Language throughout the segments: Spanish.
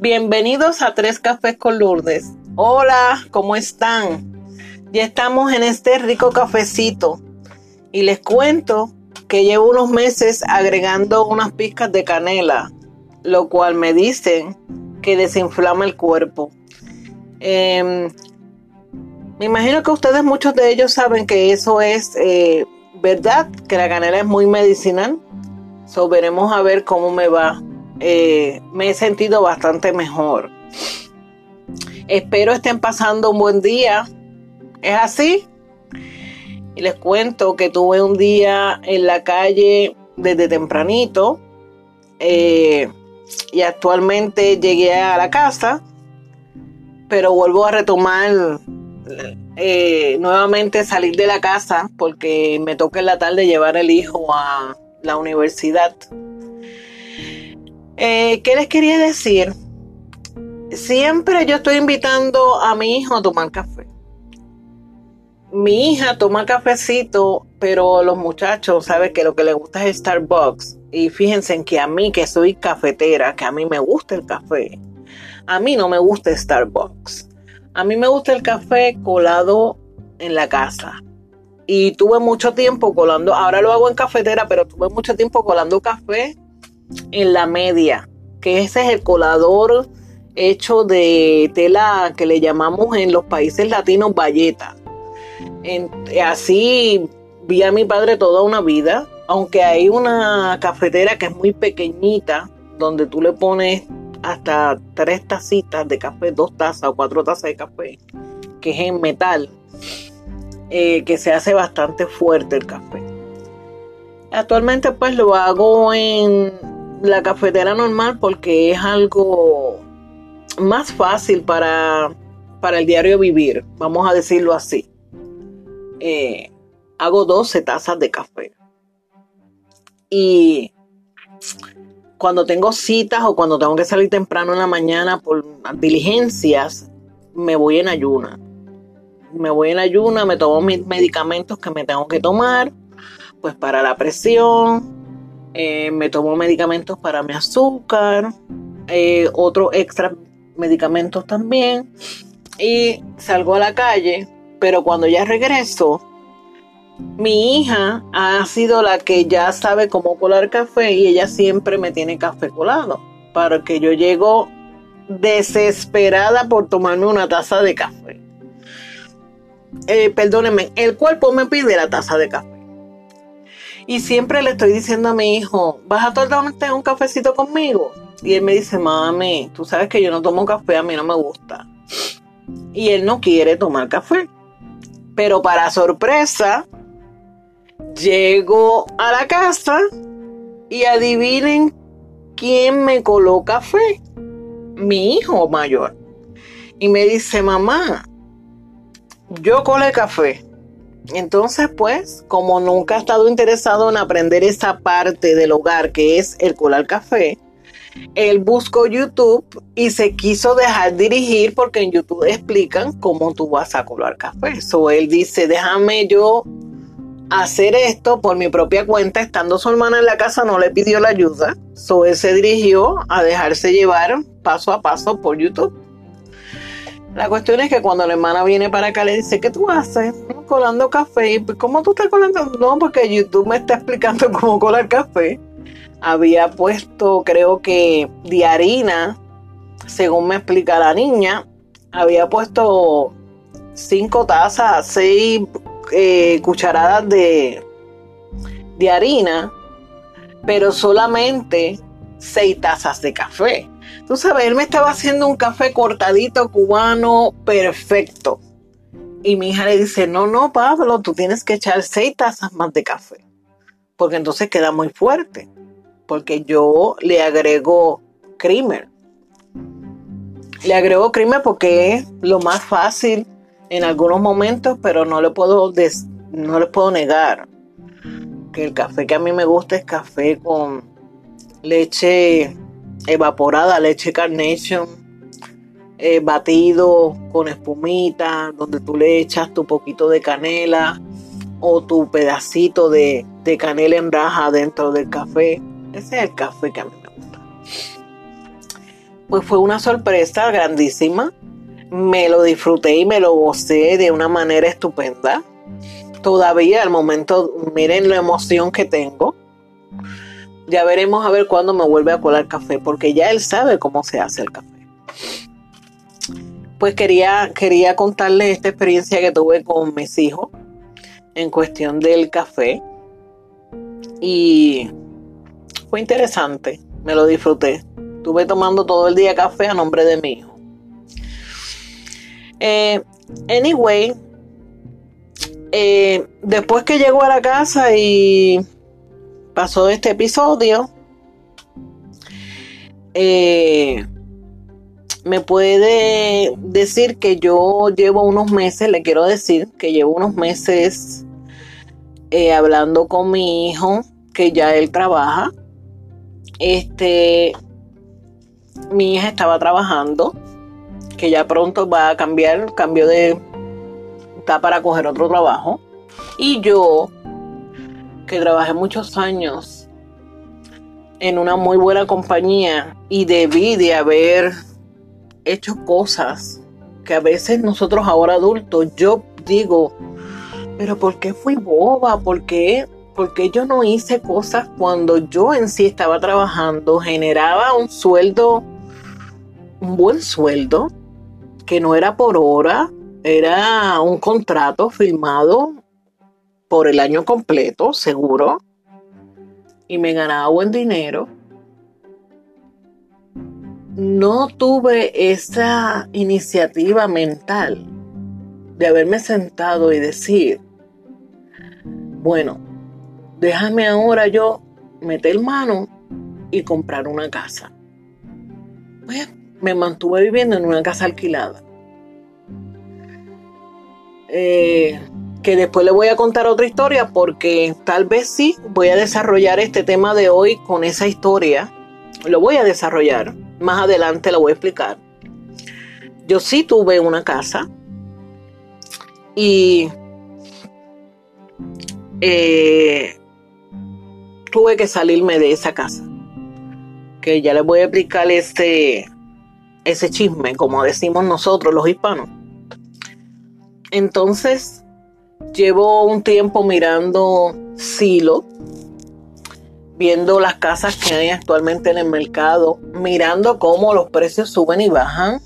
Bienvenidos a Tres Cafés con Lourdes. Hola, ¿cómo están? Ya estamos en este rico cafecito y les cuento que llevo unos meses agregando unas pizcas de canela, lo cual me dicen que desinflama el cuerpo. Em, me imagino que ustedes, muchos de ellos, saben que eso es eh, verdad, que la canela es muy medicinal. So, veremos a ver cómo me va. Eh, me he sentido bastante mejor. Espero estén pasando un buen día. ¿Es así? Y les cuento que tuve un día en la calle desde tempranito. Eh, y actualmente llegué a la casa. Pero vuelvo a retomar eh, nuevamente salir de la casa porque me toca en la tarde llevar el hijo a la universidad. Eh, ¿Qué les quería decir? Siempre yo estoy invitando a mi hijo a tomar café. Mi hija toma cafecito, pero los muchachos saben que lo que les gusta es Starbucks. Y fíjense en que a mí, que soy cafetera, que a mí me gusta el café, a mí no me gusta Starbucks. A mí me gusta el café colado en la casa. Y tuve mucho tiempo colando, ahora lo hago en cafetera, pero tuve mucho tiempo colando café en la media, que ese es el colador hecho de tela que le llamamos en los países latinos bayeta. así vi a mi padre toda una vida, aunque hay una cafetera que es muy pequeñita, donde tú le pones hasta tres tacitas de café, dos tazas o cuatro tazas de café, que es en metal, eh, que se hace bastante fuerte el café. Actualmente pues lo hago en la cafetera normal porque es algo más fácil para, para el diario vivir, vamos a decirlo así. Eh, hago 12 tazas de café. Y cuando tengo citas o cuando tengo que salir temprano en la mañana por diligencias, me voy en ayuna. Me voy en ayuna, me tomo mis medicamentos que me tengo que tomar, pues para la presión, eh, me tomo medicamentos para mi azúcar, eh, otros extra medicamentos también, y salgo a la calle, pero cuando ya regreso, mi hija ha sido la que ya sabe cómo colar café y ella siempre me tiene café colado. Para que yo llego desesperada por tomarme una taza de café. Eh, perdónenme, el cuerpo me pide la taza de café. Y siempre le estoy diciendo a mi hijo, ¿vas a tomarte un cafecito conmigo? Y él me dice, mami, tú sabes que yo no tomo café, a mí no me gusta. Y él no quiere tomar café. Pero para sorpresa, Llego a la casa y adivinen quién me coloca café. Mi hijo mayor. Y me dice, mamá, yo colé café. Entonces, pues, como nunca ha estado interesado en aprender esa parte del hogar que es el colar café, él buscó YouTube y se quiso dejar dirigir porque en YouTube explican cómo tú vas a colar café. So él dice, déjame yo hacer esto por mi propia cuenta, estando su hermana en la casa, no le pidió la ayuda. So él se dirigió a dejarse llevar paso a paso por YouTube. La cuestión es que cuando la hermana viene para acá le dice, ¿qué tú haces? Colando café. Pues, ¿Cómo tú estás colando? No, porque YouTube me está explicando cómo colar café. Había puesto, creo que, de harina, según me explica la niña, había puesto cinco tazas, seis eh, cucharadas de, de harina, pero solamente seis tazas de café. Tú sabes, él me estaba haciendo un café cortadito cubano perfecto. Y mi hija le dice, no, no, Pablo, tú tienes que echar seis tazas más de café. Porque entonces queda muy fuerte. Porque yo le agrego creamer. Le agrego creamer porque es lo más fácil en algunos momentos, pero no le puedo no le puedo negar que el café que a mí me gusta es café con leche evaporada, leche carnation, eh, batido con espumita, donde tú le echas tu poquito de canela o tu pedacito de, canela en raja dentro del café. Ese es el café que a mí me gusta. pues fue una sorpresa grandísima. Me lo disfruté y me lo gocé de una manera estupenda. Todavía al momento, miren la emoción que tengo. Ya veremos a ver cuándo me vuelve a colar café, porque ya él sabe cómo se hace el café. Pues quería, quería contarles esta experiencia que tuve con mis hijos en cuestión del café. Y fue interesante, me lo disfruté. Estuve tomando todo el día café a nombre de mi hijo. Eh, anyway, eh, después que llegó a la casa y pasó este episodio, eh, me puede decir que yo llevo unos meses, le quiero decir que llevo unos meses hablando con mi hijo, que ya él trabaja. Este, mi hija estaba trabajando, que ya pronto va a cambiar, cambio de, está para coger otro trabajo. Y yo, que trabajé muchos años en una muy buena compañía y debí de haber hecho cosas que a veces nosotros ahora adultos, yo digo, pero ¿por qué fui boba? ¿Por qué porque yo no hice cosas cuando yo en sí estaba trabajando, generaba un sueldo, un buen sueldo, que no era por hora, era un contrato firmado por el año completo, seguro, y me ganaba buen dinero. No tuve esa iniciativa mental de haberme sentado y decir, bueno, déjame ahora yo meter mano y comprar una casa. Pues me mantuve viviendo en una casa alquilada. Eh, que después le voy a contar otra historia porque tal vez sí voy a desarrollar este tema de hoy con esa historia. Lo voy a desarrollar. Más adelante lo voy a explicar. Yo sí tuve una casa y eh, tuve que salirme de esa casa. Que ya les voy a explicar este, ese chisme, como decimos nosotros los hispanos. Entonces, llevo un tiempo mirando Silo, viendo las casas que hay actualmente en el mercado, mirando cómo los precios suben y bajan,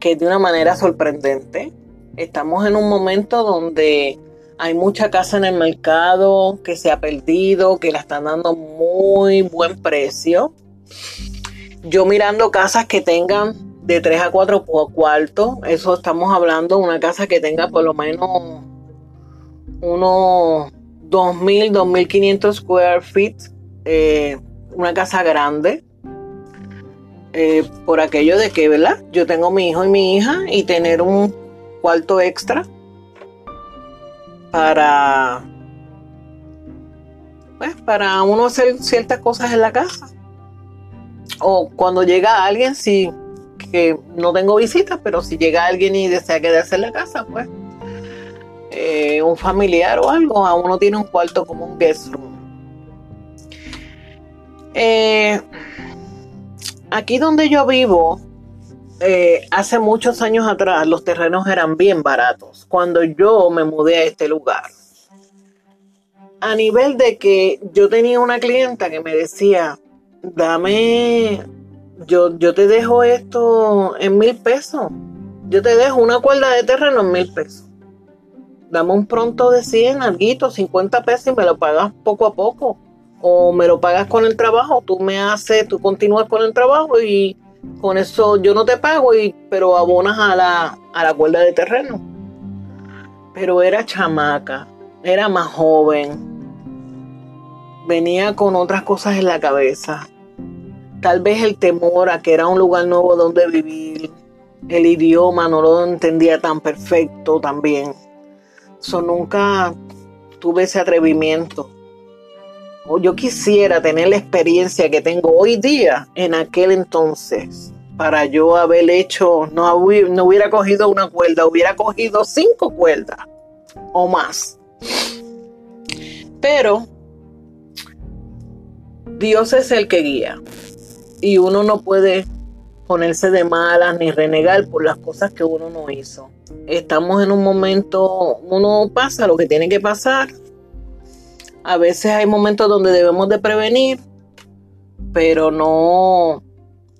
que es de una manera sorprendente. Estamos en un momento donde hay mucha casa en el mercado que se ha perdido, que la están dando muy buen precio. Yo mirando casas que tengan de 3 a 4 cuartos, eso estamos hablando de una casa que tenga por lo menos unos 2.000, 2.500 square feet, eh, una casa grande. Eh, por aquello de que, ¿verdad? Yo tengo mi hijo y mi hija y tener un cuarto extra para pues para uno hacer ciertas cosas en la casa o cuando llega alguien si que no tengo visitas pero si llega alguien y desea quedarse en la casa pues eh, un familiar o algo a uno tiene un cuarto como un guest room eh, aquí donde yo vivo eh, hace muchos años atrás los terrenos eran bien baratos cuando yo me mudé a este lugar. A nivel de que yo tenía una clienta que me decía, dame, yo, yo te dejo esto en mil pesos. Yo te dejo una cuerda de terreno en mil pesos. Dame un pronto de 100, algo, 50 pesos y me lo pagas poco a poco. O me lo pagas con el trabajo. Tú me haces, tú continúas con el trabajo y con eso yo no te pago, y, pero abonas a la, a la cuerda de terreno. Pero era chamaca, era más joven, venía con otras cosas en la cabeza. Tal vez el temor a que era un lugar nuevo donde vivir, el idioma no lo entendía tan perfecto también. Nunca tuve ese atrevimiento yo quisiera tener la experiencia que tengo hoy día en aquel entonces para yo haber hecho, no, no hubiera cogido una cuerda, hubiera cogido cinco cuerdas o más. Pero Dios es el que guía y uno no puede ponerse de malas ni renegar por las cosas que uno no hizo. Estamos en un momento, uno pasa lo que tiene que pasar. A veces hay momentos donde debemos de prevenir, pero no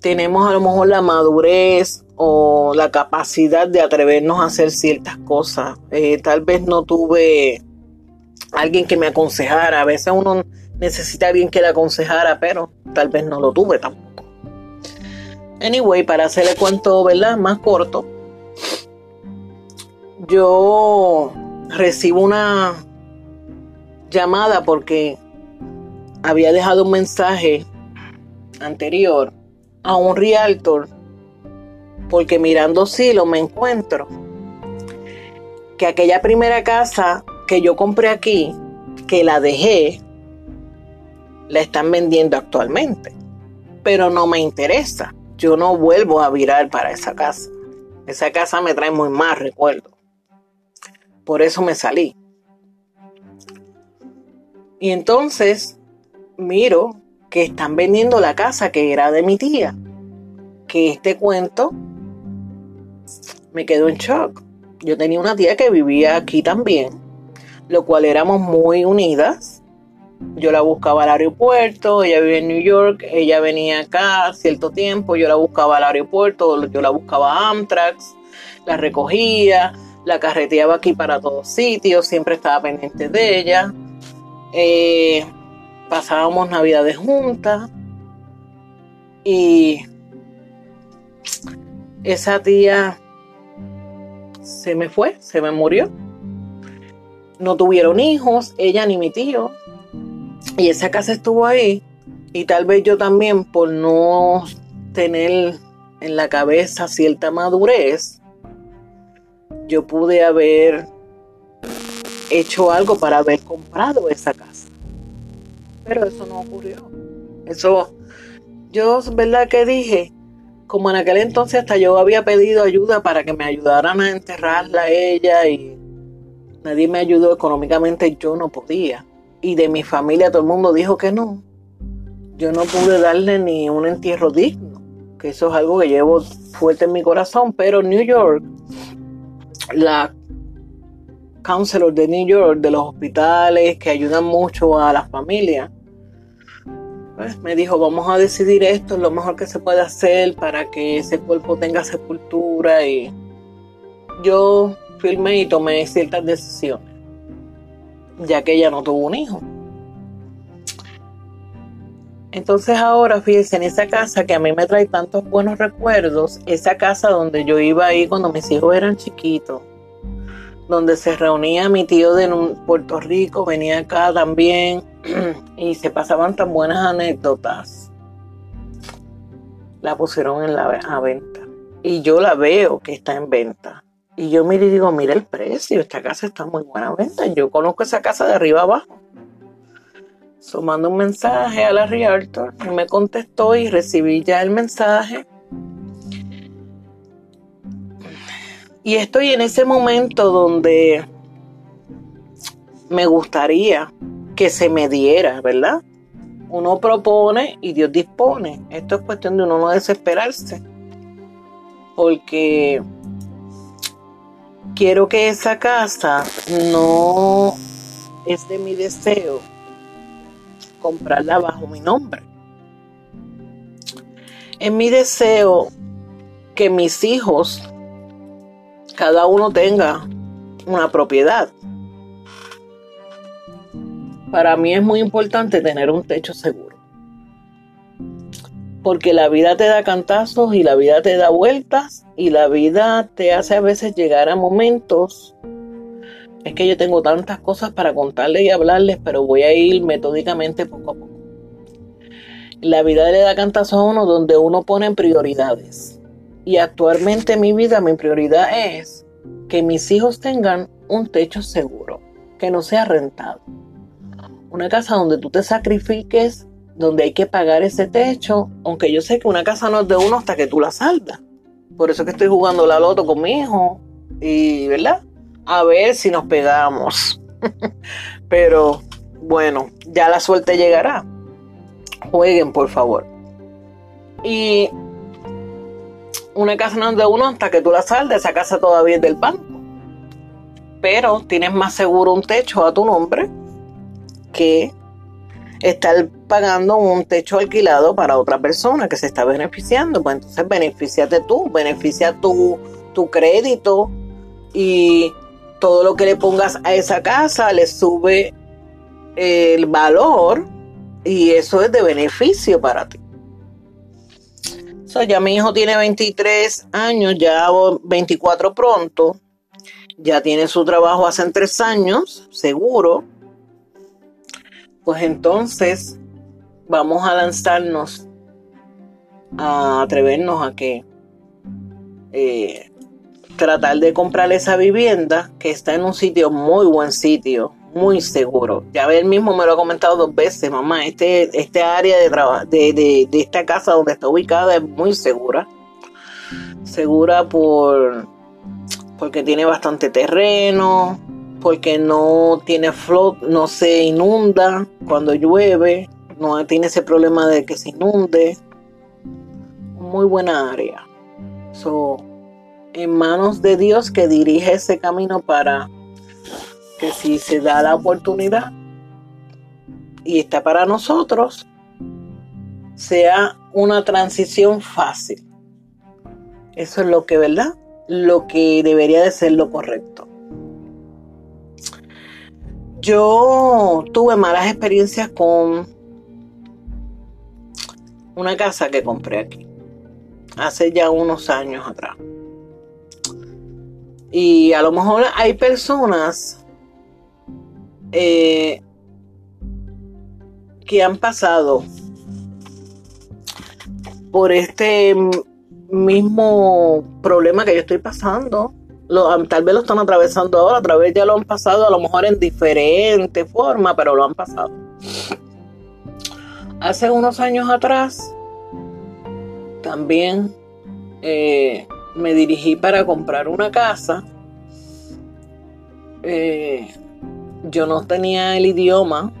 tenemos a lo mejor la madurez o la capacidad de atrevernos a hacer ciertas cosas. Eh, tal vez no tuve alguien que me aconsejara. A veces uno necesita alguien que le aconsejara, pero tal vez no lo tuve tampoco. Anyway, para hacer el cuento, ¿verdad? Más corto, yo recibo una llamada porque había dejado un mensaje anterior a un realtor porque mirando Silo me encuentro que aquella primera casa que yo compré aquí, que la dejé, la están vendiendo actualmente. Pero no me interesa. Yo no vuelvo a virar para esa casa. Esa casa me trae muy mal recuerdo. Por eso me salí. Y entonces miro que están vendiendo la casa que era de mi tía. Que este cuento me quedó en shock. Yo tenía una tía que vivía aquí también, lo cual éramos muy unidas. Yo la buscaba al aeropuerto, ella vive en New York, ella venía acá cierto tiempo, yo la buscaba al aeropuerto, yo la buscaba a Amtrax, la recogía, la carreteaba aquí para todos sitios, siempre estaba pendiente de ella. Eh, pasábamos navidades juntas y esa tía se me fue, se me murió. No tuvieron hijos, ella ni mi tío. Y esa casa estuvo ahí. Y tal vez yo también, por no tener en la cabeza cierta madurez, yo pude haber hecho algo para haber comprado esa casa. Pero eso no ocurrió. Eso, yo, ¿verdad que dije? como en aquel entonces hasta yo había pedido ayuda para que me ayudaran a enterrarla a ella y nadie me ayudó económicamente, yo no podía. Y de mi familia todo el mundo dijo que no. Yo no pude darle ni un entierro digno, que eso es algo que llevo fuerte en mi corazón, pero New York, la counselor de New York, de los hospitales que ayudan mucho a las familias, pues, me dijo, vamos a decidir esto, lo mejor que se puede hacer para que ese cuerpo tenga sepultura y yo firmé y tomé ciertas decisiones, ya que ella no tuvo un hijo. Entonces ahora, fíjense, en esa casa que a mí me trae tantos buenos recuerdos, esa casa donde yo iba ahí cuando mis hijos eran chiquitos, donde se reunía mi tío de Puerto Rico, venía acá también y se pasaban tan buenas anécdotas. La pusieron en la a venta y yo la veo que está en venta. Y yo miro y digo, mira el precio, esta casa está muy buena venta. Yo conozco esa casa de arriba abajo. So, mando un mensaje a la Realtor y me contestó y recibí ya el mensaje Y estoy en ese momento donde me gustaría que se me diera, ¿verdad? Uno propone y Dios dispone. Esto es cuestión de uno no desesperarse. Porque quiero que esa casa no es de mi deseo comprarla bajo mi nombre. Es mi deseo que mis hijos cada uno tenga una propiedad. Para mí es muy importante tener un techo seguro. Porque la vida te da cantazos y la vida te da vueltas y la vida te hace a veces llegar a momentos. Es que yo tengo tantas cosas para contarles y hablarles, pero voy a ir metódicamente poco a poco. La vida le da cantazos a uno donde uno pone prioridades y actualmente en mi vida mi prioridad es que mis hijos tengan un techo seguro, que no sea rentado. Una casa donde tú te sacrifiques, donde hay que pagar ese techo, aunque yo sé que una casa no es de uno hasta que tú la saldas. Por eso que estoy jugando la loto con mi hijo y, ¿verdad? A ver si nos pegamos. Pero bueno, ya la suerte llegará. Jueguen, por favor. Y una casa no es de uno hasta que tú la saldes, esa casa todavía es del banco. Pero tienes más seguro un techo a tu nombre que estar pagando un techo alquilado para otra persona que se está beneficiando. Pues entonces beneficiate tú, beneficia tu, tu crédito y todo lo que le pongas a esa casa le sube el valor y eso es de beneficio para ti. So, ya mi hijo tiene 23 años, ya 24 pronto, ya tiene su trabajo hace tres años, seguro. Pues entonces vamos a lanzarnos a atrevernos a que eh, tratar de comprar esa vivienda que está en un sitio muy buen sitio, muy seguro. Ya él mismo me lo ha comentado dos veces, mamá, este, este área de, de, de, de esta casa donde está ubicada es muy segura. Segura por porque tiene bastante terreno, porque no tiene flot, no se inunda cuando llueve, no tiene ese problema de que se inunde. Muy buena área. So, en manos de Dios que dirige ese camino para que si se da la oportunidad y está para nosotros, sea una transición fácil. Eso es lo que, ¿verdad? Lo que debería de ser lo correcto. Yo tuve malas experiencias con una casa que compré aquí, hace ya unos años atrás. Y a lo mejor hay personas eh, que han pasado por este mismo problema que yo estoy pasando. tal vez lo están atravesando ahora, otra vez ya lo han pasado, a lo mejor en diferente forma, pero lo han pasado. Hace unos años atrás, también eh, me dirigí para comprar una casa. Eh, yo no tenía el idioma,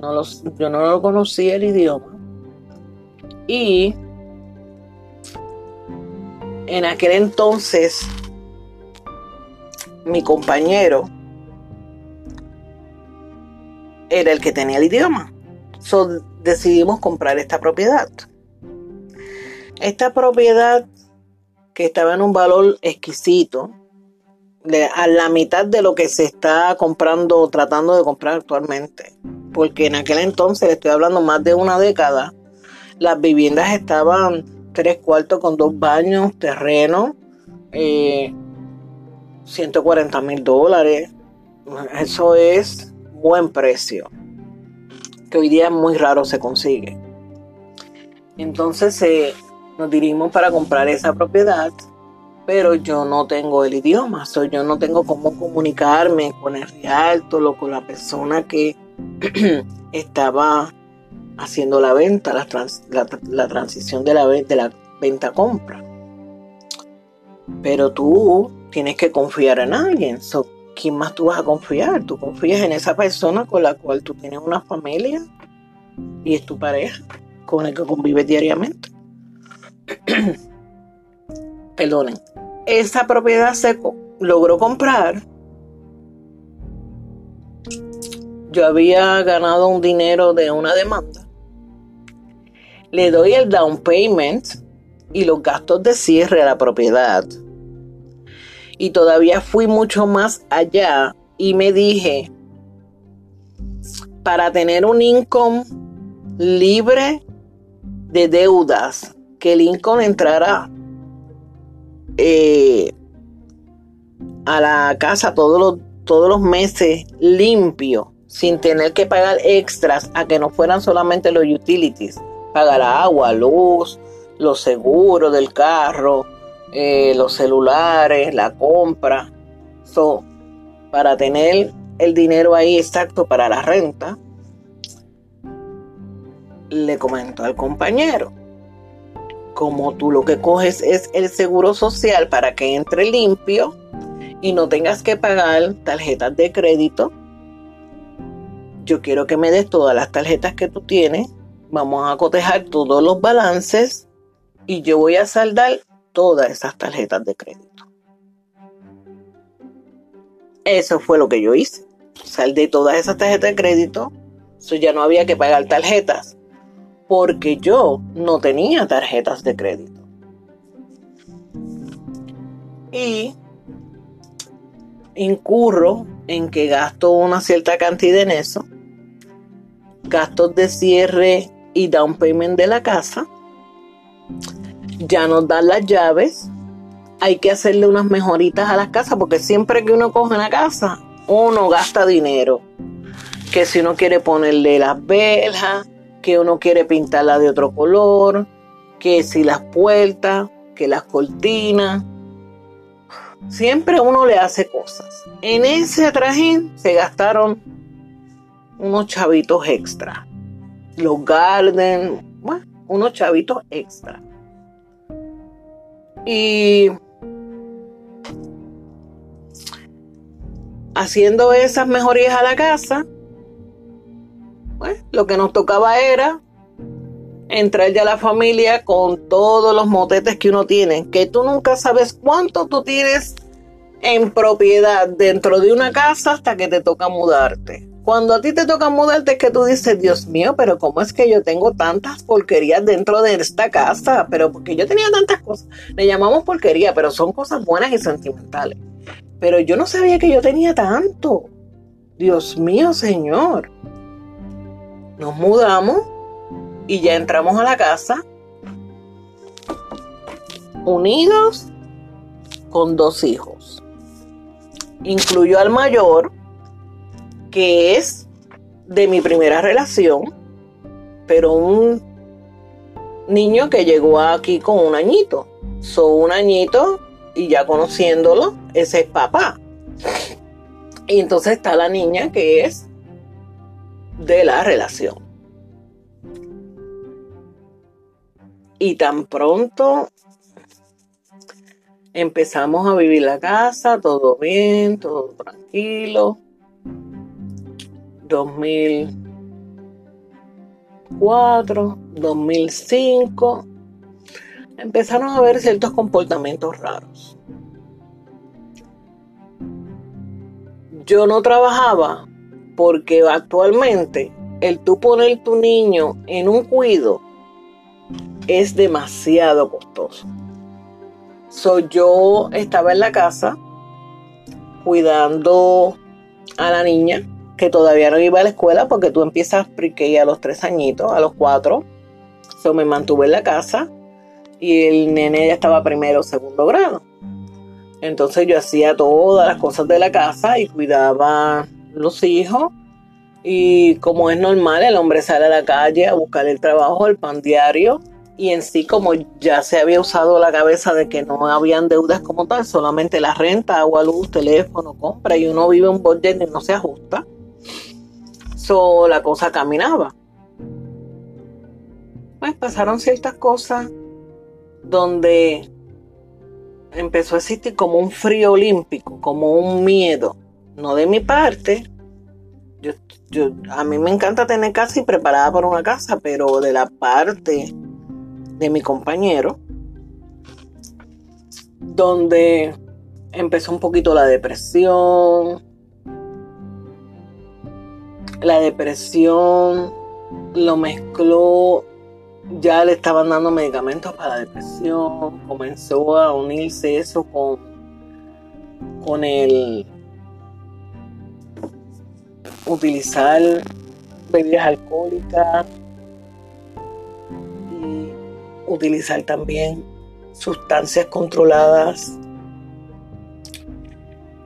no yo no lo conocía el idioma. Y en aquel entonces, mi compañero era el que tenía el idioma. Decidimos comprar esta propiedad. Esta propiedad que estaba en un valor exquisito, a la mitad de lo que se está comprando, tratando de comprar actualmente. Porque en aquel entonces, le estoy hablando más de una década, las viviendas estaban tres cuartos con dos baños, terreno, 140 eh, mil dólares. Eso es buen precio, hoy día muy raro se consigue. Entonces eh, nos dirigimos para comprar esa propiedad pero yo no tengo el idioma, so yo no tengo cómo comunicarme con el realto, con la persona que estaba haciendo la venta, la, la, transición de la, de la venta-compra. Pero tú tienes que confiar en alguien. So, ¿Quién más tú vas a confiar? Tú confías en esa persona con la cual tú tienes una familia y es tu pareja con el que convives diariamente. Perdonen esa propiedad se logró comprar, yo había ganado un dinero de una demanda. Le doy el down payment y los gastos de cierre a la propiedad. Y todavía fui mucho más allá y me dije, para tener un income libre de deudas, que el income entrara eh, a la casa todos los, todos los meses limpio, sin tener que pagar extras a que no fueran solamente los utilities, pagar agua, luz, los seguros del carro, eh, los celulares, la compra. So, para tener el dinero ahí exacto para la renta, le comento al compañero como tú lo que coges es el seguro social para que entre limpio y no tengas que pagar tarjetas de crédito, yo quiero que me des todas las tarjetas que tú tienes, vamos a cotejar todos los balances y yo voy a saldar todas esas tarjetas de crédito. Eso fue lo que yo hice. Saldé todas esas tarjetas de crédito. Eso ya no había que pagar tarjetas. Porque yo no tenía tarjetas de crédito. Y incurro en que gasto una cierta cantidad en eso. Gastos de cierre y down payment de la casa. Ya nos dan las llaves. Hay que hacerle unas mejoritas a las casas porque siempre que uno coge una casa, uno gasta dinero. Que si uno quiere ponerle las velas, que uno quiere pintarla de otro color, que si las puertas, que las cortinas. Siempre uno le hace cosas. En ese trajín se gastaron unos chavitos extra. Los garden, bueno, unos chavitos extra. Y haciendo esas mejorías a la casa, pues, lo que nos tocaba era entrar ya a la familia con todos los motetes que uno tiene, que tú nunca sabes cuánto tú tienes en propiedad dentro de una casa hasta que te toca mudarte. Cuando a ti te toca mudarte es que tú dices, Dios mío, pero ¿cómo es que yo tengo tantas porquerías dentro de esta casa? Pero porque yo tenía tantas cosas. Le llamamos porquería, pero son cosas buenas y sentimentales. Pero yo no sabía que yo tenía tanto. Dios mío, Señor. Nos mudamos y ya entramos a la casa unidos con dos hijos. Incluyó al mayor, que es de mi primera relación, pero un niño que llegó aquí con un añito. Son un añito y ya conociéndolo, ese es papá. Y entonces está la niña que es de la relación. Y tan pronto empezamos a vivir la casa, todo bien, todo tranquilo. 2004, 2005, empezaron a ver ciertos comportamientos raros. Yo no trabajaba porque actualmente el tú poner tu niño en un cuido es demasiado costoso. So, yo estaba en la casa cuidando a la niña que todavía no iba a la escuela porque tú empiezas pre a los tres añitos, a los cuatro. So, me mantuve en la casa y el nene ya estaba primero o segundo grado. Entonces yo hacía todas las cosas de la casa y cuidaba los hijos. Y como es normal, el hombre sale a la calle a buscar el trabajo, el pan diario. Y en sí, como ya se había usado la cabeza de que no habían deudas como tal, solamente la renta, agua, luz, teléfono, compra, y uno vive un budget y no se ajusta. So, la cosa caminaba. Pues pasaron ciertas cosas donde empezó a existir como un frío olímpico, como un miedo no de mi parte. Yo, a mí me encanta tener casa y preparada para una casa, pero de la parte de mi compañero, donde empezó un poquito la depresión. La depresión lo mezcló, ya le estaban dando medicamentos para la depresión, comenzó a unirse eso con, con el utilizar bebidas alcohólicas y utilizar también sustancias controladas.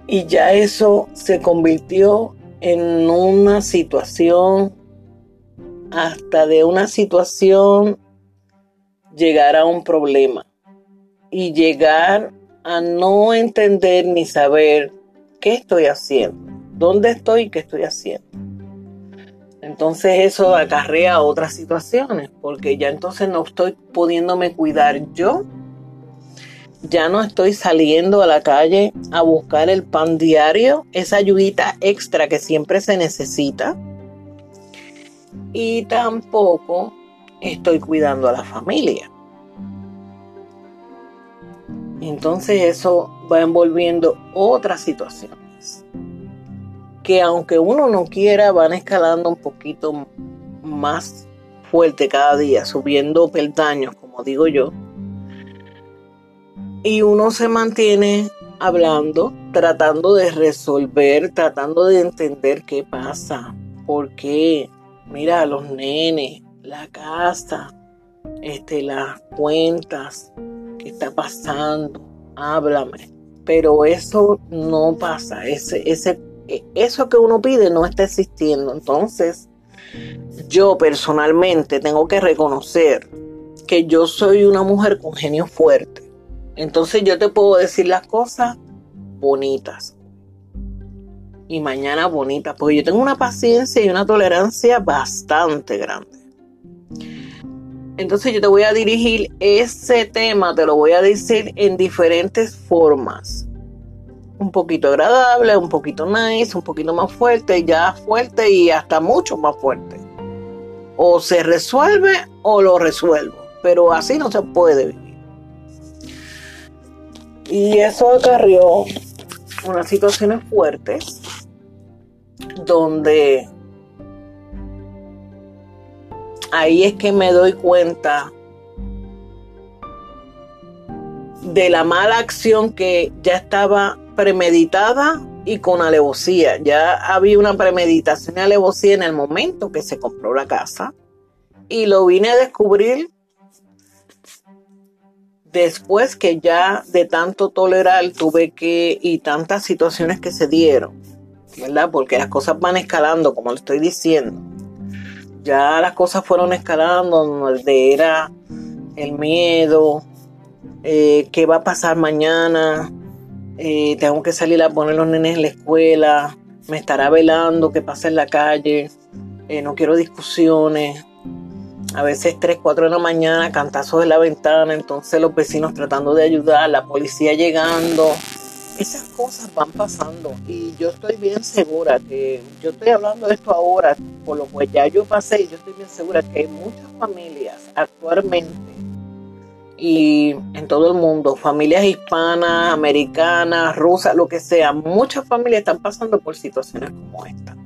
Y ya eso se convirtió en una situación, hasta de una situación llegar a un problema y llegar a no entender ni saber qué estoy haciendo dónde estoy y qué estoy haciendo. Entonces eso acarrea otras situaciones, porque ya entonces no estoy pudiéndome cuidar yo, ya no estoy saliendo a la calle a buscar el pan diario, esa ayudita extra que siempre se necesita, y tampoco estoy cuidando a la familia. Entonces eso va envolviendo otras situaciones que aunque uno no quiera van escalando un poquito más fuerte cada día, subiendo peldaños, como digo yo. Y uno se mantiene hablando, tratando de resolver, tratando de entender qué pasa, por qué. Mira, los nenes, la casa, este, las cuentas, qué está pasando, háblame. Pero eso no pasa, ese, ese, eso que uno pide no está existiendo. Entonces, yo personalmente tengo que reconocer que yo soy una mujer con genio fuerte. Entonces yo te puedo decir las cosas bonitas. Y mañana bonitas, porque yo tengo una paciencia y una tolerancia bastante grande. Entonces yo te voy a dirigir ese tema, te lo voy a decir en diferentes formas. Un poquito agradable, un poquito nice, un poquito más fuerte, ya fuerte y hasta mucho más fuerte. O se resuelve o lo resuelvo, pero así no se puede vivir. Y eso acarrió unas situaciones fuertes donde ahí es que me doy cuenta de la mala acción que ya estaba premeditada y con alevosía. Ya había una premeditación y alevosía en el momento que se compró la casa. Y lo vine a descubrir después que ya de tanto tolerar tuve que y tantas situaciones que se dieron, ¿verdad? Porque las cosas van escalando, como le estoy diciendo. Ya las cosas fueron escalando, donde era el miedo, eh, qué va a pasar mañana, eh, tengo que salir a poner los nenes en la escuela, me estará velando, qué pasa en la calle, eh, no quiero discusiones, a veces 3, 4 de la mañana, cantazos de la ventana, entonces los vecinos tratando de ayudar, la policía llegando, esas cosas van pasando y yo estoy bien segura que yo estoy hablando de esto ahora, por lo que ya yo pasé, y yo estoy bien segura que hay muchas familias actualmente y en todo el mundo, familias hispanas, americanas, rusas, lo que sea, muchas familias están pasando por situaciones como esta.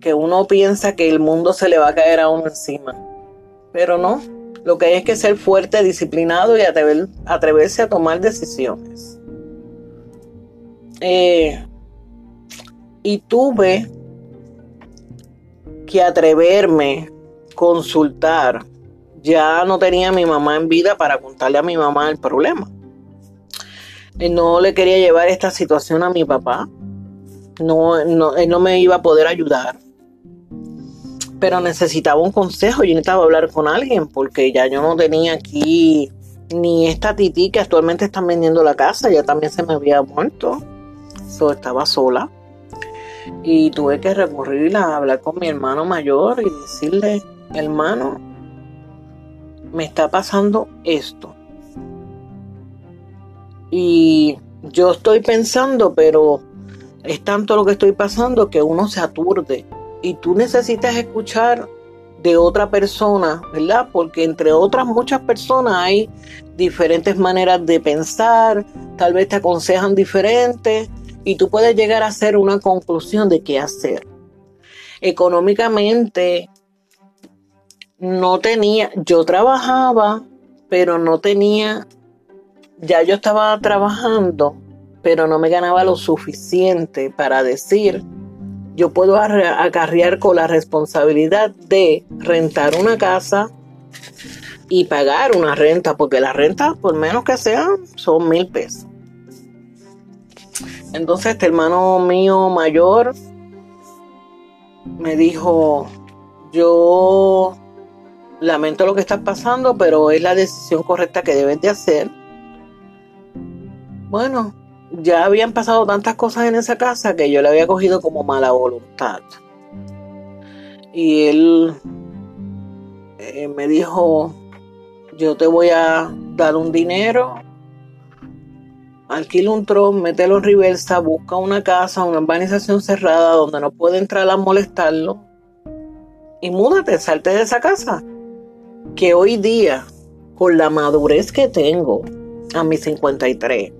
Que uno piensa que el mundo se le va a caer a uno encima, pero no, lo que hay es que ser fuerte, disciplinado y atreverse a tomar decisiones. Eh, y tuve que atreverme, consultar. Ya no tenía a mi mamá en vida para contarle a mi mamá el problema. Eh, no le quería llevar esta situación a mi papá. No, no, él no me iba a poder ayudar pero necesitaba un consejo, yo necesitaba hablar con alguien porque ya yo no tenía aquí ni esta tití que actualmente están vendiendo la casa, ya también se me había muerto, so, estaba sola. Y tuve que recurrir a hablar con mi hermano mayor y decirle, hermano, me está pasando esto. Y yo estoy pensando, pero es tanto lo que estoy pasando que uno se aturde y tú necesitas escuchar de otra persona, ¿verdad? Porque entre otras muchas personas hay diferentes maneras de pensar, tal vez te aconsejan diferentes y tú puedes llegar a hacer una conclusión de qué hacer. Económicamente no tenía, yo trabajaba, pero no tenía, ya yo estaba trabajando, pero no me ganaba lo suficiente para decir yo puedo acarrear con la responsabilidad de rentar una casa y pagar una renta, porque la renta, por menos que sea, son mil pesos. Entonces este hermano mío mayor me dijo, yo lamento lo que está pasando, pero es la decisión correcta que debes de hacer. Bueno, ya habían pasado tantas cosas en esa casa que yo le había cogido como mala voluntad. Y él eh, me dijo, yo te voy a dar un dinero, alquila un tron, mételo en reversa, busca una casa, una urbanización cerrada donde no puede entrar a molestarlo y múdate, salte de esa casa. Que hoy día, con la madurez que tengo a mis 53,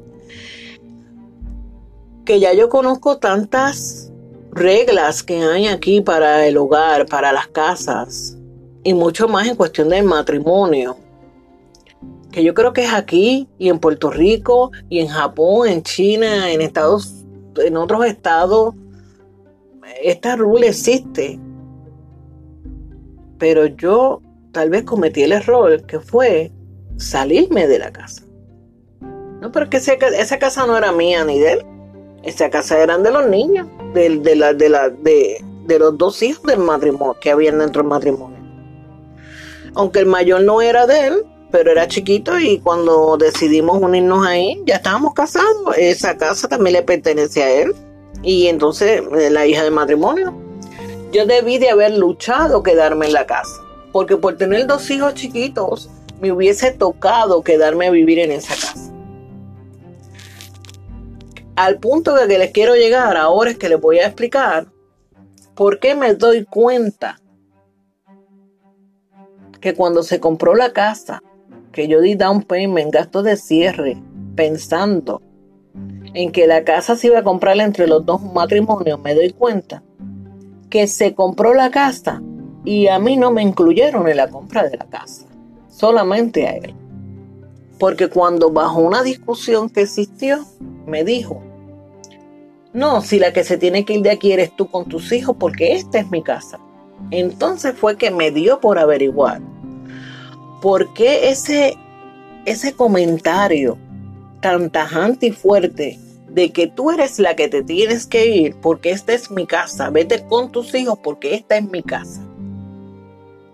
que ya yo conozco tantas reglas que hay aquí para el hogar, para las casas y mucho más en cuestión del matrimonio. Que yo creo que es aquí y en Puerto Rico y en Japón, en China, en Estados, en otros estados, esta rule existe. Pero yo tal vez cometí el error que fue salirme de la casa. No, pero es que esa, casa no era mía ni de él. Esa casa eran de los niños, de, de, la, de, la, de, de los dos hijos del matrimonio que habían dentro del matrimonio. Aunque el mayor no era de él, pero era chiquito y cuando decidimos unirnos ahí, ya estábamos casados. Esa casa también le pertenece a él. Y entonces, eh, la hija del matrimonio. Yo debí de haber luchado quedarme en la casa. Porque por tener dos hijos chiquitos, me hubiese tocado quedarme a vivir en esa casa. Al punto que les quiero llegar ahora es que les voy a explicar por qué me doy cuenta que cuando se compró la casa, que yo di down payment, gasto de cierre, pensando en que la casa se iba a comprar entre los dos matrimonios, me doy cuenta que se compró la casa y a mí no me incluyeron en la compra de la casa, solamente a él. Porque cuando bajo una discusión que existió, me dijo, no, si la que se tiene que ir de aquí eres tú con tus hijos, porque esta es mi casa. Entonces fue que me dio por averiguar por qué ese, ese comentario tan tajante y fuerte de que tú eres la que te tienes que ir porque esta es mi casa, vete con tus hijos porque esta es mi casa.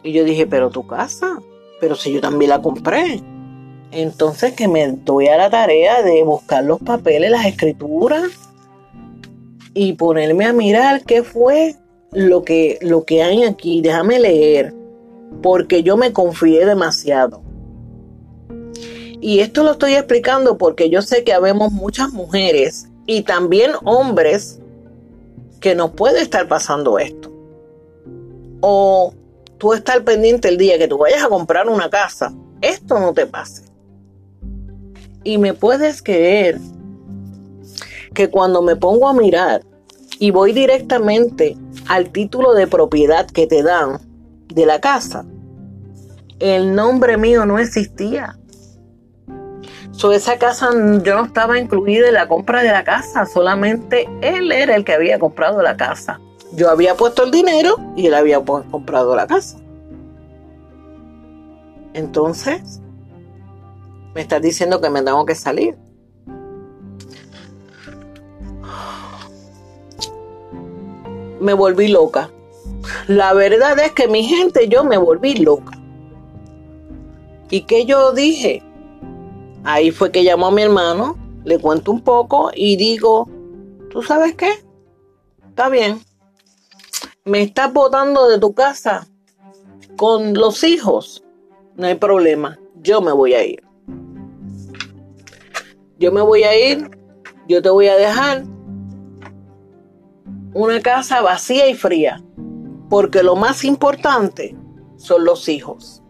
Y yo dije, pero tu casa, pero si yo también la compré. Entonces que me doy a la tarea de buscar los papeles, las escrituras, y ponerme a mirar qué fue lo que, lo que hay aquí. Déjame leer, porque yo me confié demasiado. Y esto lo estoy explicando porque yo sé que habemos muchas mujeres y también hombres que nos puede estar pasando esto. O tú estar pendiente el día que tú vayas a comprar una casa, esto no te pase. Y me puedes creer que cuando me pongo a mirar y voy directamente al título de propiedad que te dan de la casa, el nombre mío no existía. So, esa casa yo no estaba incluida en la compra de la casa, solamente él era el que había comprado la casa. Yo había puesto el dinero y él había comprado la casa. Entonces, me estás diciendo que me tengo que salir. Me volví loca. La verdad es que mi gente, yo me volví loca. ¿Y qué yo dije? Ahí fue que llamó a mi hermano, le cuento un poco y digo, ¿tú sabes qué? Está bien. Me estás botando de tu casa con los hijos. No hay problema. Yo me voy a ir. Yo me voy a ir. Yo te voy a dejar una casa vacía y fría, porque lo más importante son los hijos.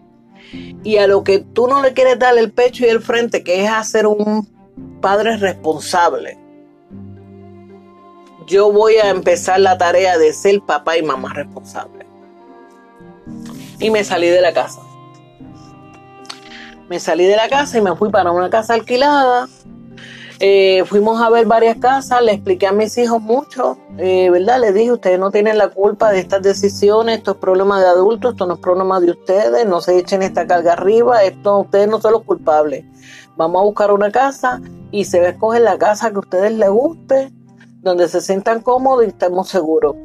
Y a lo que tú no le quieres dar el pecho y el frente, que es hacer un padre responsable, yo voy a empezar la tarea de ser papá y mamá responsable. Y me salí de la casa. Me salí de la casa y me fui para una casa alquilada eh, fuimos a ver varias casas, le expliqué a mis hijos mucho, eh, ¿verdad? Les dije, ustedes no tienen la culpa de estas decisiones, esto es problema de adultos, esto no es problema de ustedes, no se echen esta carga arriba, esto ustedes no son los culpables. Vamos a buscar una casa y se va a escoger la casa que a ustedes les guste, donde se sientan cómodos y estemos seguros.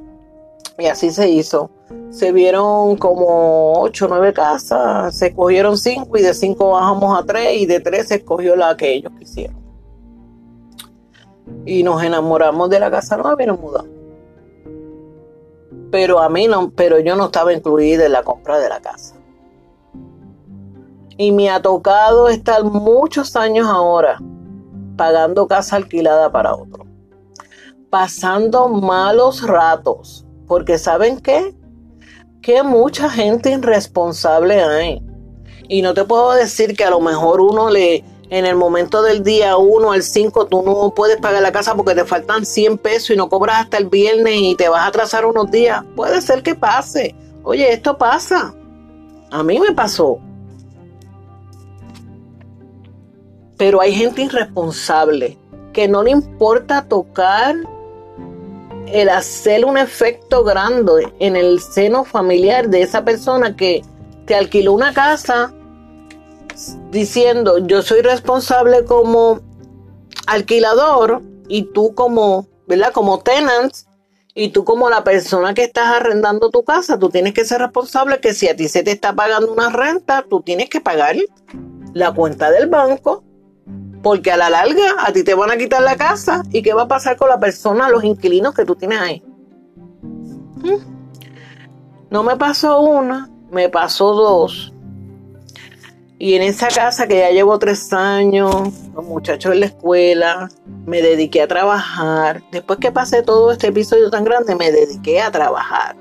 Y así se hizo. Se vieron como ocho nueve casas, se escogieron cinco y de cinco bajamos a tres y de tres se escogió la que ellos quisieron y nos enamoramos de la casa nueva y nos mudamos. Pero a mí no, pero yo no estaba incluida en la compra de la casa. Y me ha tocado estar muchos años ahora pagando casa alquilada para otro. Pasando malos ratos. Porque ¿saben qué? Que mucha gente irresponsable hay. Y no te puedo decir que a lo mejor uno le, en el momento del día 1 al 5, tú no puedes pagar la casa porque te faltan 100 pesos y no cobras hasta el viernes y te vas a atrasar unos días. Puede ser que pase. Oye, esto pasa. A mí me pasó. Pero hay gente irresponsable que no le importa tocar el hacer un efecto grande en el seno familiar de esa persona que te alquiló una casa diciendo yo soy responsable como alquilador y tú como, ¿verdad? Como tenant y tú como la persona que estás arrendando tu casa, tú tienes que ser responsable que si a ti se te está pagando una renta, tú tienes que pagar la cuenta del banco porque a la larga a ti te van a quitar la casa y qué va a pasar con la persona, los inquilinos que tú tienes ahí. ¿Mm? No me pasó una, me pasó dos. Y en esa casa que ya llevo tres años, los muchachos en la escuela, me dediqué a trabajar. Después que pasé todo este episodio tan grande, me dediqué a trabajar.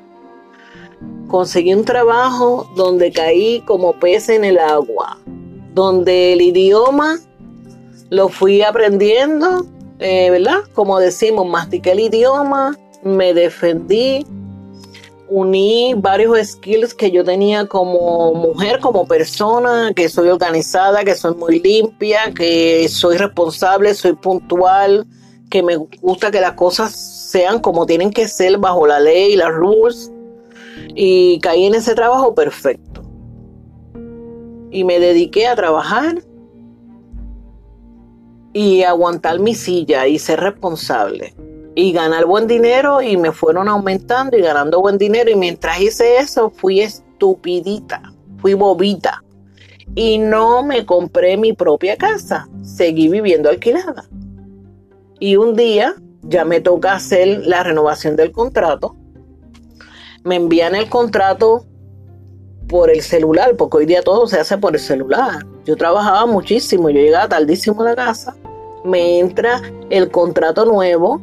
Conseguí un trabajo donde caí como pez en el agua, donde el idioma lo fui aprendiendo, eh, ¿verdad? Como decimos, mastiqué el idioma, me defendí, uní varios skills que yo tenía como mujer, como persona, que soy organizada, que soy muy limpia, que soy responsable, soy puntual, que me gusta que las cosas sean como tienen que ser bajo la ley, las rules. Y caí en ese trabajo perfecto. Y me dediqué a trabajar y aguantar mi silla y ser responsable y ganar buen dinero y me fueron aumentando y ganando buen dinero y mientras hice eso fui estupidita, fui bobita y no me compré mi propia casa, seguí viviendo alquilada. Y un día ya me toca hacer la renovación del contrato. Me envían el contrato por el celular, porque hoy día todo se hace por el celular. Yo trabajaba muchísimo, yo llegaba tardísimo a la casa, me entra el contrato nuevo,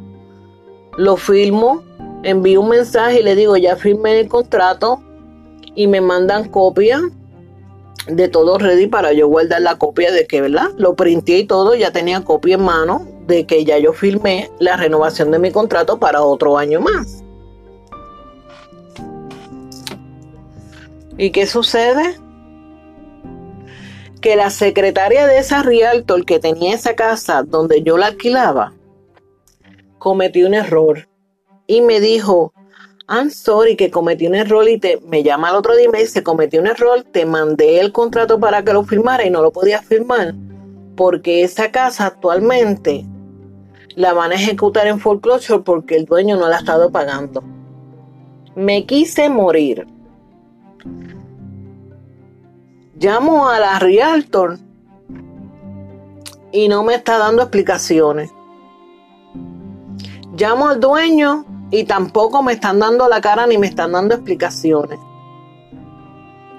lo firmo, envío un mensaje y le digo, ya firmé el contrato y me mandan copia de todo ready para yo guardar la copia de que, ¿verdad? Lo printé y todo, ya tenía copia en mano de que ya yo firmé la renovación de mi contrato para otro año más. ¿Y qué sucede? Que la secretaria de esa Realtor que tenía esa casa donde yo la alquilaba, cometió un error y me dijo, I'm sorry que cometí un error y te, me llama el otro día y me dice, cometí un error, te mandé el contrato para que lo firmara y no lo podía firmar porque esa casa actualmente la van a ejecutar en foreclosure porque el dueño no la ha estado pagando. Me quise morir. Llamo a la Realtor y no me está dando explicaciones. Llamo al dueño y tampoco me están dando la cara ni me están dando explicaciones.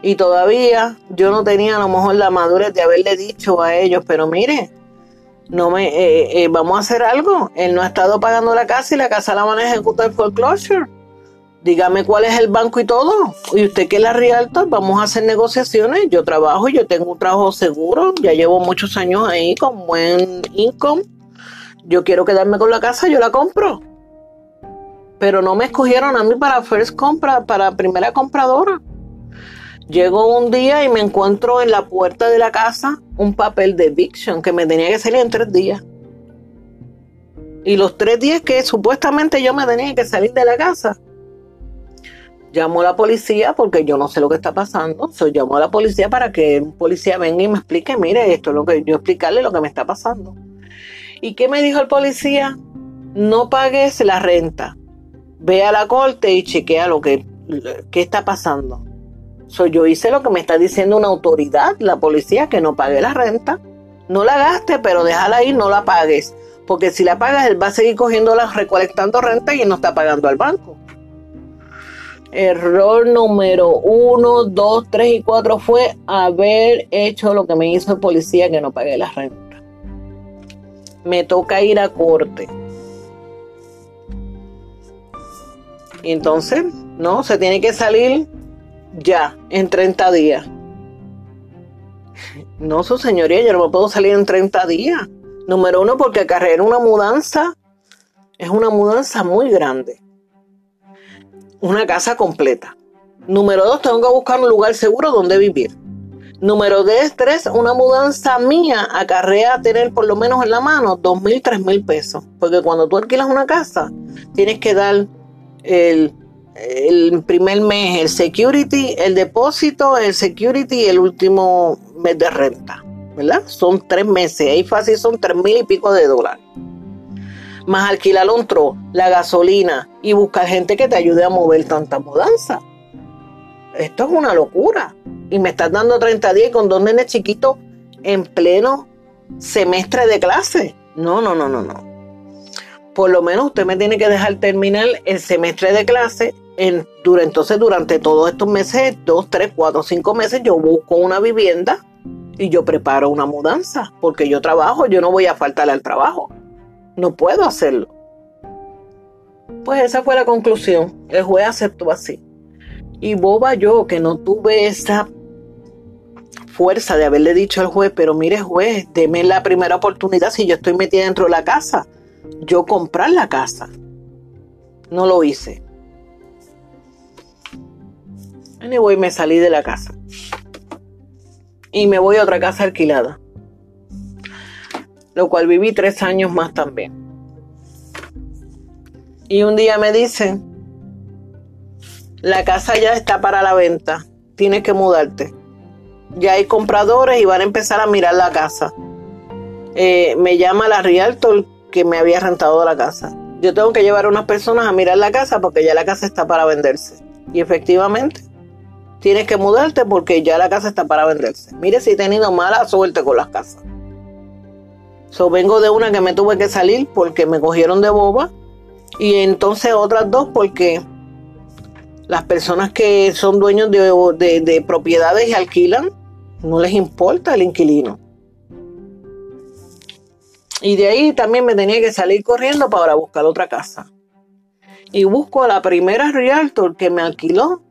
Y todavía yo no tenía a lo mejor la madurez de haberle dicho a ellos, pero mire, no me eh, eh, vamos a hacer algo. Él no ha estado pagando la casa y la casa la van a ejecutar foreclosure. Dígame cuál es el banco y todo. Y usted que es la Realtor, vamos a hacer negociaciones. Yo trabajo, yo tengo un trabajo seguro, ya llevo muchos años ahí con buen income yo quiero quedarme con la casa, yo la compro. Pero no me escogieron a mí para first compra, para primera compradora. Llego un día y me encuentro en la puerta de la casa un papel de eviction que me tenía que salir en tres días. Y los tres días que supuestamente yo me tenía que salir de la casa, llamo a la policía porque yo no sé lo que está pasando. So, llamo a la policía para que un policía venga y me explique, mire, esto es lo que yo explicarle lo que me está pasando. ¿Y qué me dijo el policía? No pagues la renta. Ve a la corte y chequea lo que, está pasando. So, yo hice lo que me está diciendo una autoridad, la policía, que no pague la renta. No la gaste, pero déjala ahí, no la pagues. Porque si la pagas, él va a seguir cogiéndola, recolectando renta y no está pagando al banco. Error número uno, dos, tres y cuatro fue haber hecho lo que me hizo el policía que no pagué la renta me toca ir a corte. Y entonces, no, se tiene que salir ya, en 30 días. No, su señoría, yo no me puedo salir en 30 días. Número uno, porque acarrear una mudanza es una mudanza muy grande. Una casa completa. Número dos, tengo que buscar un lugar seguro donde vivir. Número tres, una mudanza mía acarrea tener por lo menos en la mano dos mil, tres mil pesos. Porque cuando tú alquilas una casa, tienes que dar el, el primer mes el security, el depósito, el security y el último mes de renta. ¿Verdad? Son tres meses. Ahí fácil son tres mil y pico de dólares. Más alquilar un tro, la gasolina y buscar gente que te ayude a mover tanta mudanza. Esto es una locura y me estás dando 30 días con dos nenes chiquitos en pleno semestre de clase. No, no, no, no, no. Por lo menos usted me tiene que dejar terminar el semestre de clase. En, entonces, durante todos estos meses, dos, tres, cuatro, cinco meses, yo busco una vivienda y yo preparo una mudanza. Porque yo trabajo, yo no voy a faltarle al trabajo. No puedo hacerlo. Pues esa fue la conclusión. El juez aceptó así. Y boba yo que no tuve esa fuerza de haberle dicho al juez, pero mire juez, deme la primera oportunidad si yo estoy metida dentro de la casa. Yo comprar la casa. No lo hice. Anyway, me salí de la casa. Y me voy a otra casa alquilada. Lo cual viví tres años más también. Y un día me dicen, la casa ya está para la venta, tienes que mudarte ya hay compradores y van a empezar a mirar la casa. Eh, me llama la Realtor que me había rentado la casa. Yo tengo que llevar a unas personas a mirar la casa porque ya la casa está para venderse. Y efectivamente, tienes que mudarte porque ya la casa está para venderse. Mire si he tenido mala suerte con las casas. So, vengo de una que me tuve que salir porque me cogieron de boba. Y entonces otras dos porque las personas que son dueños de propiedades y alquilan no les importa el inquilino. Y de ahí también me tenía que salir corriendo para buscar otra casa. Y busco a la primera realtor que me alquiló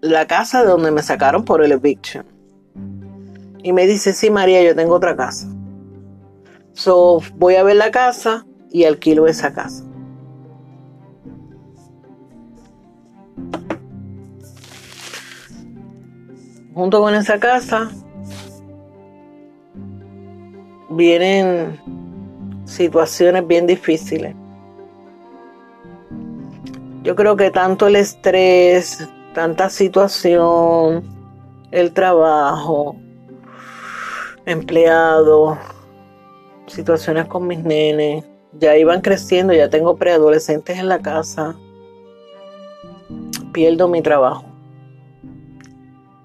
la casa de donde me sacaron por el eviction. Y me dice, sí, María, yo tengo otra casa. So, voy a ver la casa y alquilo esa casa. Junto con esa casa vienen situaciones bien difíciles. Yo creo que tanto el estrés, tanta situación, el trabajo, empleado, situaciones con mis nenes, ya iban creciendo, ya tengo preadolescentes en la casa, pierdo mi trabajo.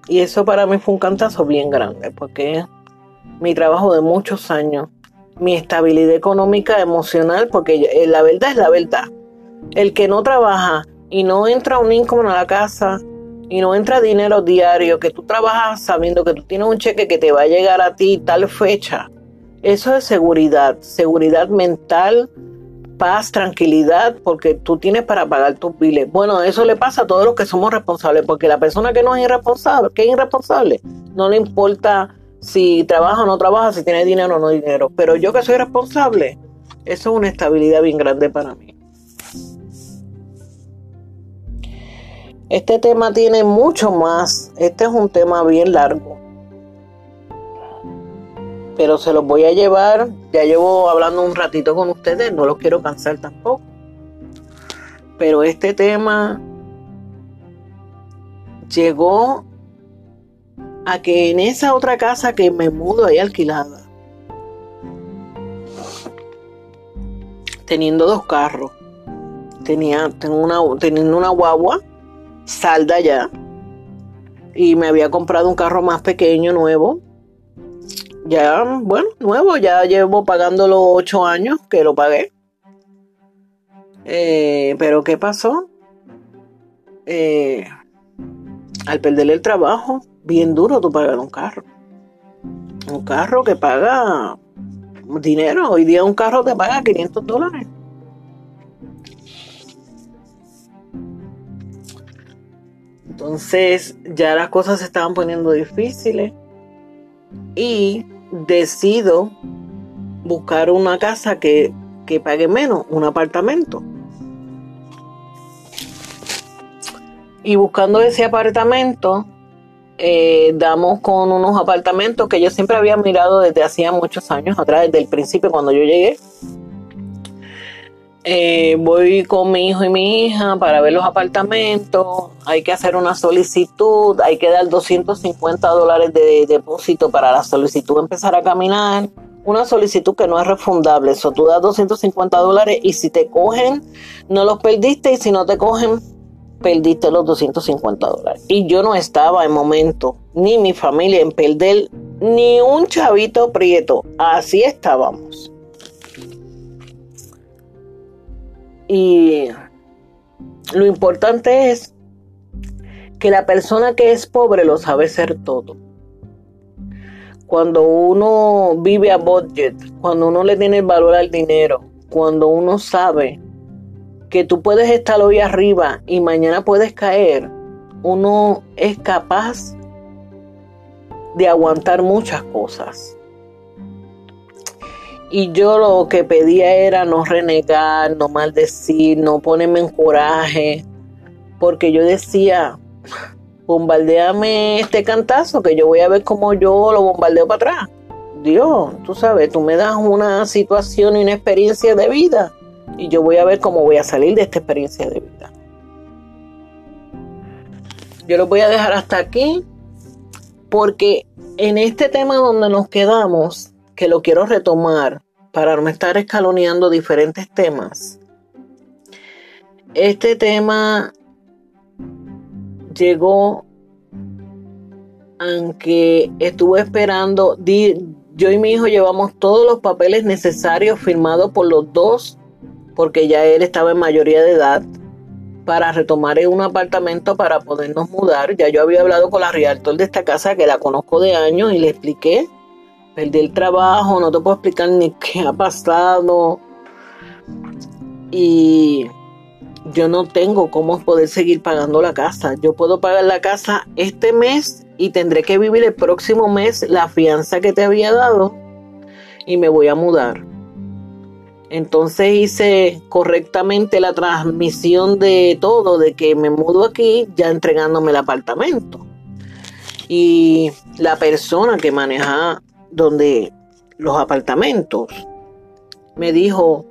Y eso para mí fue un cantazo bien grande, porque mi trabajo de muchos años, mi estabilidad económica, emocional, porque eh, la verdad es la verdad. El que no trabaja y no entra un income a la casa y no entra dinero diario, que tú trabajas sabiendo que tú tienes un cheque que te va a llegar a ti tal fecha, eso es seguridad, seguridad mental, paz, tranquilidad, porque tú tienes para pagar tus biles. Bueno, eso le pasa a todos los que somos responsables, porque la persona que no es irresponsable, que es irresponsable, no le importa si trabaja o no trabaja, si tiene dinero o no dinero. Pero yo que soy responsable, eso es una estabilidad bien grande para mí. Este tema tiene mucho más. Este es un tema bien largo pero se los voy a llevar. Ya llevo hablando un ratito con ustedes, no los quiero cansar tampoco. Pero este tema llegó a que en esa otra casa que me mudo ahí alquilada, teniendo dos carros, tenía tengo una, teniendo una guagua, salda ya, y me había comprado un carro más pequeño, nuevo, ya, bueno, nuevo, ya llevo pagando los ocho años que lo pagué. Eh, pero ¿qué pasó? Eh, al perder el trabajo, bien duro tú pagar un carro. Un carro que paga dinero. Hoy día un carro te paga 500 dólares. Entonces ya las cosas se estaban poniendo difíciles y decido buscar una casa que, que pague menos, un apartamento. Y buscando ese apartamento, eh, damos con unos apartamentos que yo siempre había mirado desde hacía muchos años atrás, desde el principio cuando yo llegué. Eh, voy con mi hijo y mi hija para ver los apartamentos, hay que hacer una solicitud, hay que dar 250 dólares de depósito para la solicitud empezar a caminar. Una solicitud que no es refundable, eso tú das 250 dólares y si te cogen, no los perdiste y si no te cogen, perdiste los 250 dólares. Y yo no estaba en momento, ni mi familia, en perder ni un chavito prieto. Así estábamos. Y lo importante es que la persona que es pobre lo sabe ser todo. Cuando uno vive a budget, cuando uno le tiene el valor al dinero, cuando uno sabe que tú puedes estar hoy arriba y mañana puedes caer, uno es capaz de aguantar muchas cosas. Y yo lo que pedía era no renegar, no maldecir, no ponerme en coraje, porque yo decía, bombardeame este cantazo, que yo voy a ver cómo yo lo bombardeo para atrás. Dios, tú sabes, tú me das una situación y una experiencia de vida, y yo voy a ver cómo voy a salir de esta experiencia de vida. Yo lo voy a dejar hasta aquí, porque en este tema donde nos quedamos, que lo quiero retomar para no estar escaloneando diferentes temas. Este tema llegó aunque estuve esperando, yo y mi hijo llevamos todos los papeles necesarios firmados por los dos, porque ya él estaba en mayoría de edad, para retomar un apartamento para podernos mudar. Ya yo había hablado con la realtor de esta casa, que la conozco de años, y le expliqué Perdí el trabajo, no te puedo explicar ni qué ha pasado. Y yo no tengo cómo poder seguir pagando la casa. Yo puedo pagar la casa este mes y tendré que vivir el próximo mes la fianza que te había dado y me voy a mudar. Entonces hice correctamente la transmisión de todo, de que me mudo aquí ya entregándome el apartamento. Y la persona que maneja donde los apartamentos, me dijo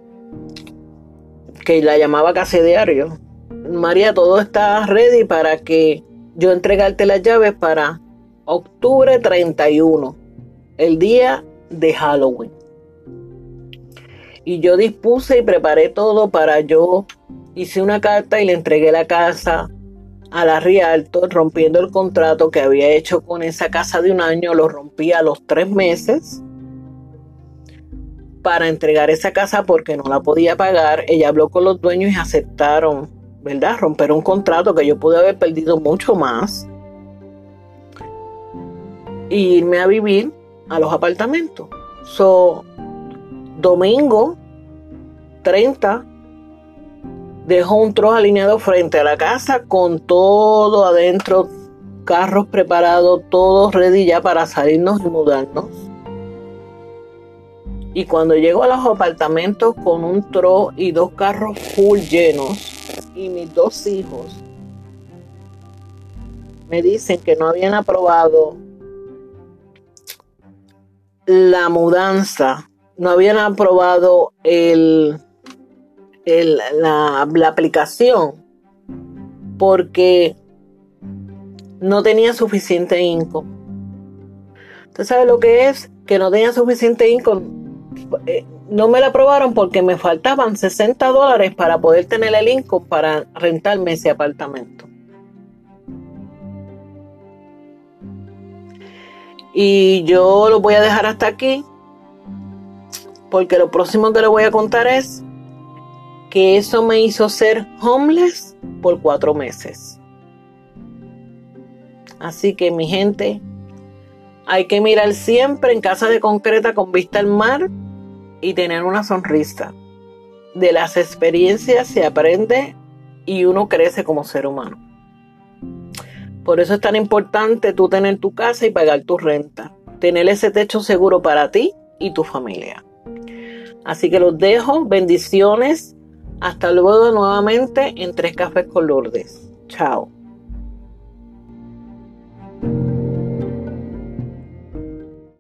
que la llamaba casi diario. María, todo está ready para que yo entregarte las llaves para octubre 31, el día de Halloween. Y yo dispuse y preparé todo para yo. Hice una carta y le entregué la casa a la Rialto rompiendo el contrato que había hecho con esa casa de un año, lo rompí a los tres meses para entregar esa casa porque no la podía pagar. Ella habló con los dueños y aceptaron, ¿verdad? Romper un contrato que yo pude haber perdido mucho más. E irme a vivir a los apartamentos. So, domingo 30 Dejó un trozo alineado frente a la casa con todo adentro, carros preparados, todo ready ya para salirnos y mudarnos. Y cuando llego a los apartamentos con un tro y dos carros full llenos y mis dos hijos me dicen que no habían aprobado la mudanza, no habían aprobado el la, aplicación porque no tenía suficiente income. ¿Usted sabe lo que es? Que no tenía suficiente income. Eh, no me la aprobaron porque me faltaban 60 dólares para poder tener el income para rentarme ese apartamento. Y yo lo voy a dejar hasta aquí porque lo próximo que le voy a contar es que eso me hizo ser homeless por cuatro meses. Así que mi gente, hay que mirar siempre en casa de concreta con vista al mar y tener una sonrisa. De las experiencias se aprende y uno crece como ser humano. Por eso es tan importante tú tener tu casa y pagar tu renta. tener ese techo seguro para ti y tu familia. Así que los dejo, bendiciones. Hasta luego nuevamente en Tres Cafés con Lourdes. Chao.